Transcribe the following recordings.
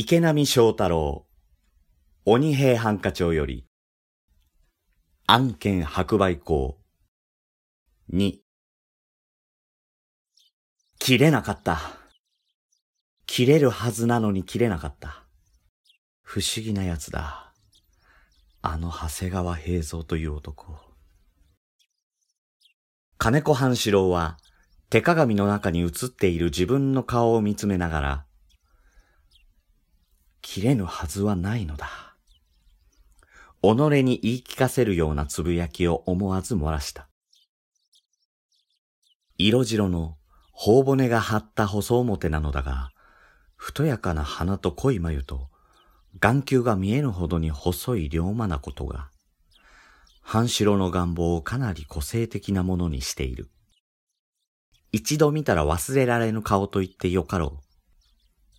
池波正太郎、鬼平犯科帳より、案件白売校、に、切れなかった。切れるはずなのに切れなかった。不思議な奴だ。あの長谷川平蔵という男。金子半四郎は手鏡の中に映っている自分の顔を見つめながら、切れぬはずはないのだ。己に言い聞かせるようなつぶやきを思わず漏らした。色白の頬骨が張った細表なのだが、太やかな鼻と濃い眉と、眼球が見えぬほどに細い龍馬なことが、半白の願望をかなり個性的なものにしている。一度見たら忘れられぬ顔と言ってよかろう。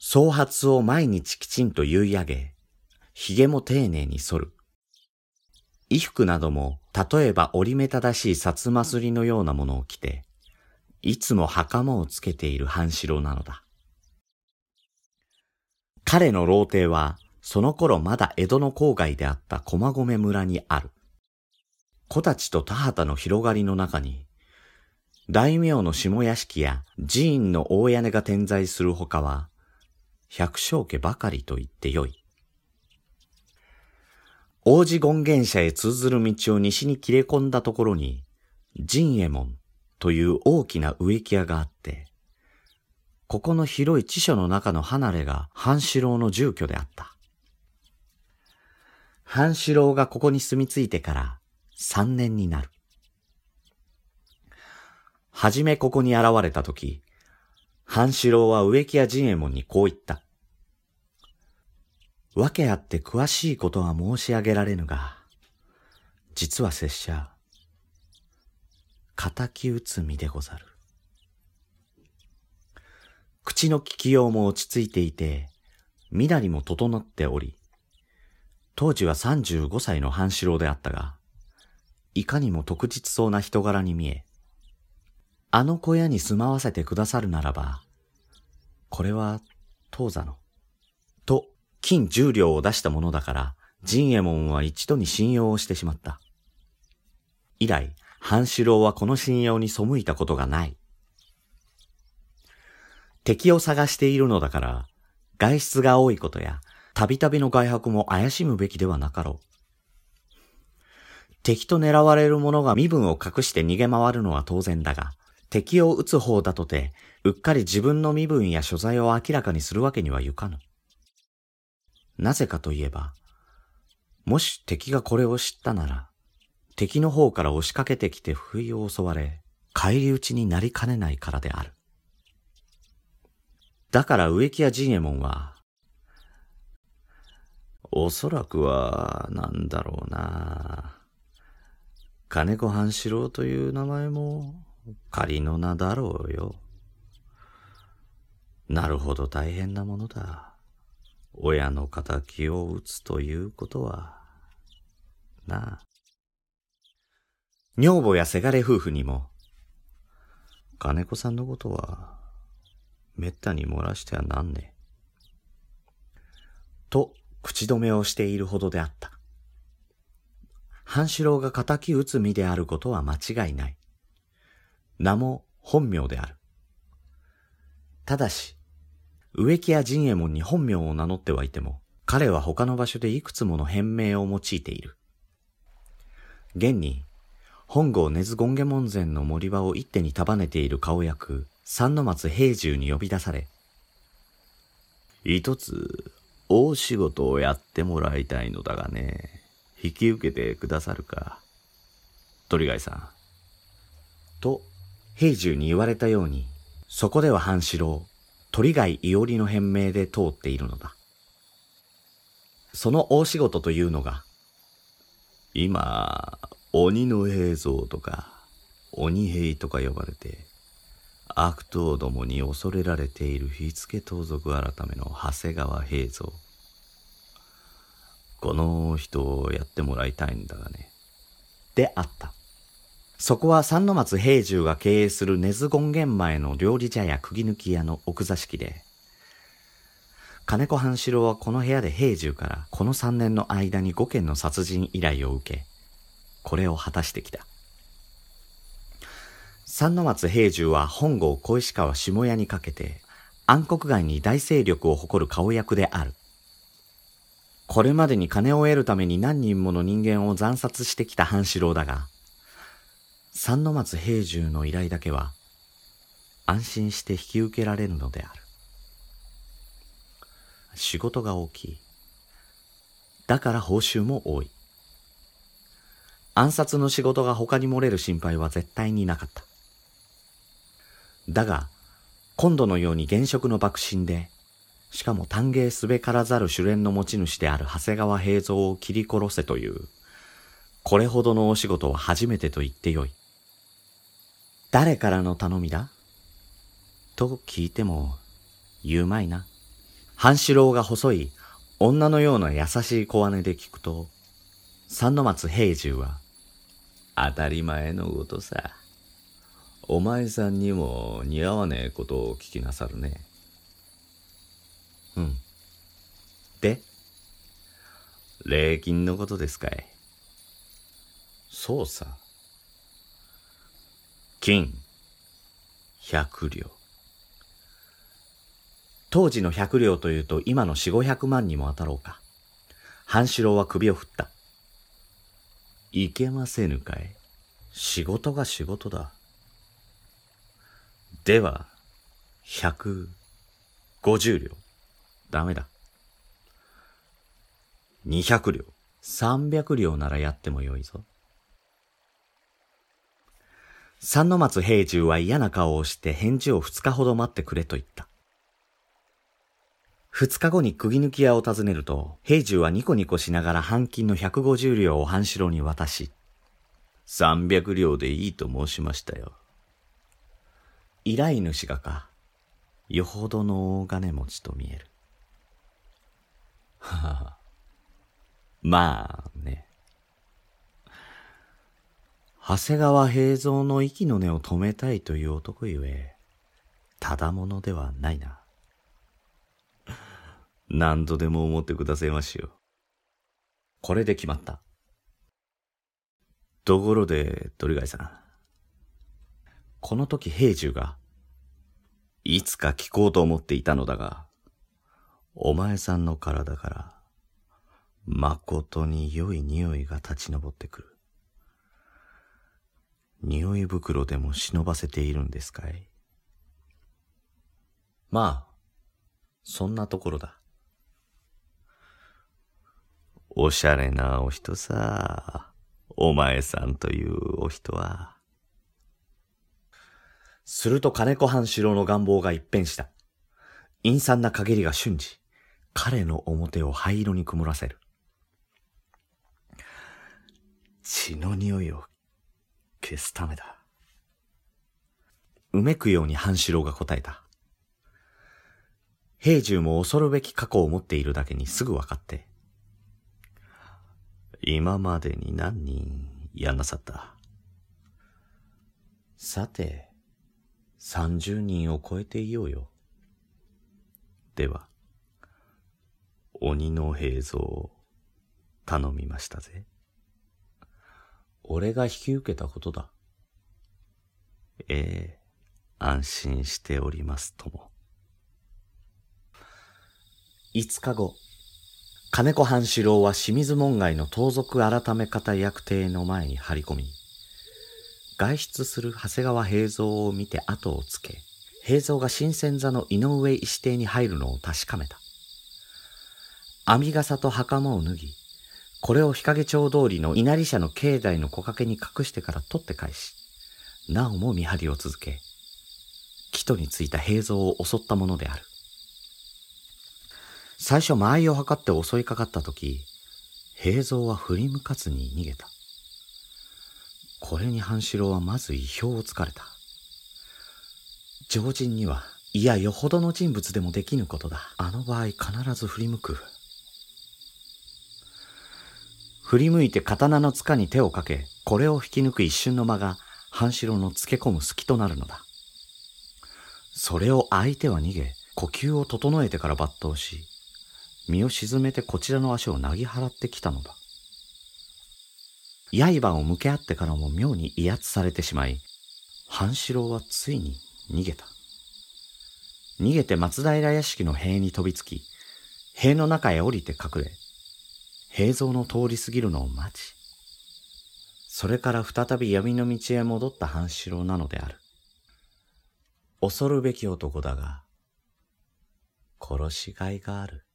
総髪を毎日きちんと結い上げ、髭も丁寧に剃る。衣服なども、例えば折り目正しい薩摩すりのようなものを着て、いつも袴をつけている半四なのだ。彼の老邸は、その頃まだ江戸の郊外であった駒込村にある。子たちと田畑の広がりの中に、大名の下屋敷や寺院の大屋根が点在するほかは、百姓家ばかりと言ってよい。王子権現社へ通ずる道を西に切れ込んだところに、陣右衛門という大きな植木屋があって、ここの広い地所の中の離れが半四郎の住居であった。半四郎がここに住み着いてから三年になる。はじめここに現れたとき、半四郎は植木屋陣右衛門にこう言った。わけあって詳しいことは申し上げられぬが、実は拙者、仇討つ身でござる。口の聞きようも落ち着いていて、身なりも整っており、当時は35歳の半四郎であったが、いかにも特実そうな人柄に見え、あの小屋に住まわせてくださるならば、これは当座の、と金十両を出したものだから、陣右衛門は一度に信用をしてしまった。以来、半四郎はこの信用に背いたことがない。敵を探しているのだから、外出が多いことや、たびたびの外泊も怪しむべきではなかろう。敵と狙われる者が身分を隠して逃げ回るのは当然だが、敵を撃つ方だとて、うっかり自分の身分や所在を明らかにするわけにはいかぬ。なぜかといえば、もし敵がこれを知ったなら、敵の方から押しかけてきて不意を襲われ、返り討ちになりかねないからである。だから植木屋陣右衛門は、おそらくは、なんだろうな。金子半四郎という名前も仮の名だろうよ。なるほど大変なものだ。親の仇を討つということは、なあ。女房やせがれ夫婦にも、金子さんのことは、めったに漏らしてはなんねと、口止めをしているほどであった。半四郎が仇討つ身であることは間違いない。名も本名である。ただし、植木屋陣右衛門に本名を名乗ってはいても、彼は他の場所でいくつもの変名を用いている。現に、本郷根津権下門前の森場を一手に束ねている顔役、三の松平重に呼び出され、一つ、大仕事をやってもらいたいのだがね、引き受けてくださるか。鳥貝さん。と、平重に言われたように、そこでは半四郎、鳥貝伊織の変名で通っているのだ。その大仕事というのが、今、鬼の平蔵とか、鬼平とか呼ばれて、悪党どもに恐れられている火付盗賊改めの長谷川平蔵。この人をやってもらいたいんだがね。であった。そこは三の松平重が経営する根津権現前の料理茶屋釘抜き屋の奥座敷で、金子半四郎はこの部屋で平重からこの3年の間に5件の殺人依頼を受け、これを果たしてきた。三の松平重は本郷小石川下屋にかけて暗黒街に大勢力を誇る顔役である。これまでに金を得るために何人もの人間を惨殺してきた半四郎だが、三の松平重の依頼だけは安心して引き受けられるのである。仕事が大きい。だから報酬も多い。暗殺の仕事が他に漏れる心配は絶対になかった。だが、今度のように現職の幕臣で、しかも丹芸すべからざる主練の持ち主である長谷川平蔵を切り殺せという、これほどのお仕事は初めてと言ってよい。誰からの頼みだ？と聞いても、言うまいな。半四郎が細い女のような優しい小姉で聞くと、三の松平重は、当たり前のことさ。お前さんにも似合わねえことを聞きなさるね。うん。で礼金のことですかい？そうさ。金、百両。当時の百両というと今の四五百万にも当たろうか。半四郎は首を振った。いけませぬかい。仕事が仕事だ。では、百五十両。ダメだ。二百両。三百両ならやってもよいぞ。三の松平重は嫌な顔をして返事を二日ほど待ってくれと言った。二日後に釘抜き屋を訪ねると、平重はニコニコしながら半金の百五十両を半城に渡し、三百両でいいと申しましたよ。依頼主がか、よほどの大金持ちと見える。ははまあね。長谷川平蔵の息の根を止めたいという男ゆえ、ただものではないな。何度でも思ってくださいましよ。これで決まった。ところで、鳥貝さん。この時平重が、いつか聞こうと思っていたのだが、お前さんの体から、誠に良い匂いが立ち上ってくる。匂い袋でも忍ばせているんですかい？まあ、そんなところだ。おしゃれなお人さ。お前さんというお人は。すると金子半四郎の願望が一変した。陰惨な陰りが瞬時、彼の表を灰色に曇らせる。血の匂いを消すためだ。うめくように半四郎が答えた。平重も恐るべき過去を持っているだけにすぐ分かって、今までに何人やんなさった？さて、三十人を超えていようよ。では、鬼の平蔵を頼みましたぜ。俺が引き受けたことだ。ええ、安心しておりますとも。五日後、金子半四郎は清水門外の盗賊改め方役邸の前に張り込み、外出する長谷川平蔵を見て後をつけ、平蔵が新鮮座の井上石邸に入るのを確かめた。編み笠と袴を脱ぎ、これを日陰町通りの稲荷社の境内の木陰に隠してから取って返し、なおも見張りを続け、木戸についた平蔵を襲ったものである。最初間合いを測って襲いかかった時、平蔵は振り向かずに逃げた。これに半四郎はまず意表をつかれた。常人には、いやよほどの人物でもできぬことだ。あの場合必ず振り向く。振り向いて刀の塚に手をかけ、これを引き抜く一瞬の間が、半四郎のつけ込む隙となるのだ。それを相手は逃げ、呼吸を整えてから抜刀し、身を沈めてこちらの足をなぎ払ってきたのだ。刃を向け合ってからも妙に威圧されてしまい、半四郎はついに逃げた。逃げて松平屋敷の塀に飛びつき、塀の中へ降りて隠れ、平蔵の通り過ぎるのを待ち、それから再び闇の道へ戻った半四郎なのである。恐るべき男だが、殺しがいがある。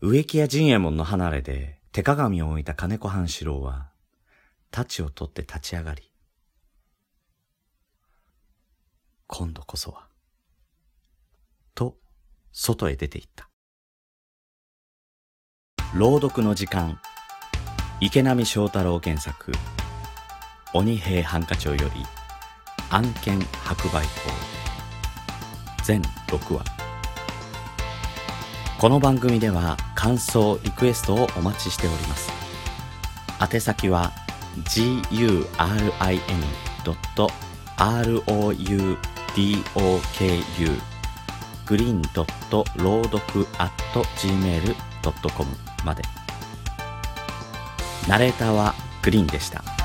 植木屋陣右衛門の離れで手鏡を置いた金子半四郎は、太刀を取って立ち上がり、今度こそは、と、外へ出て行った。朗読の時間、池波正太郎原作、鬼平犯科帳より、案件白売法、全6話。この番組では感想、リクエストをお待ちしております。宛先は gurin.roudoku グリーンドット朗読 at gmail.com まで。ナレーターはグリーンでした。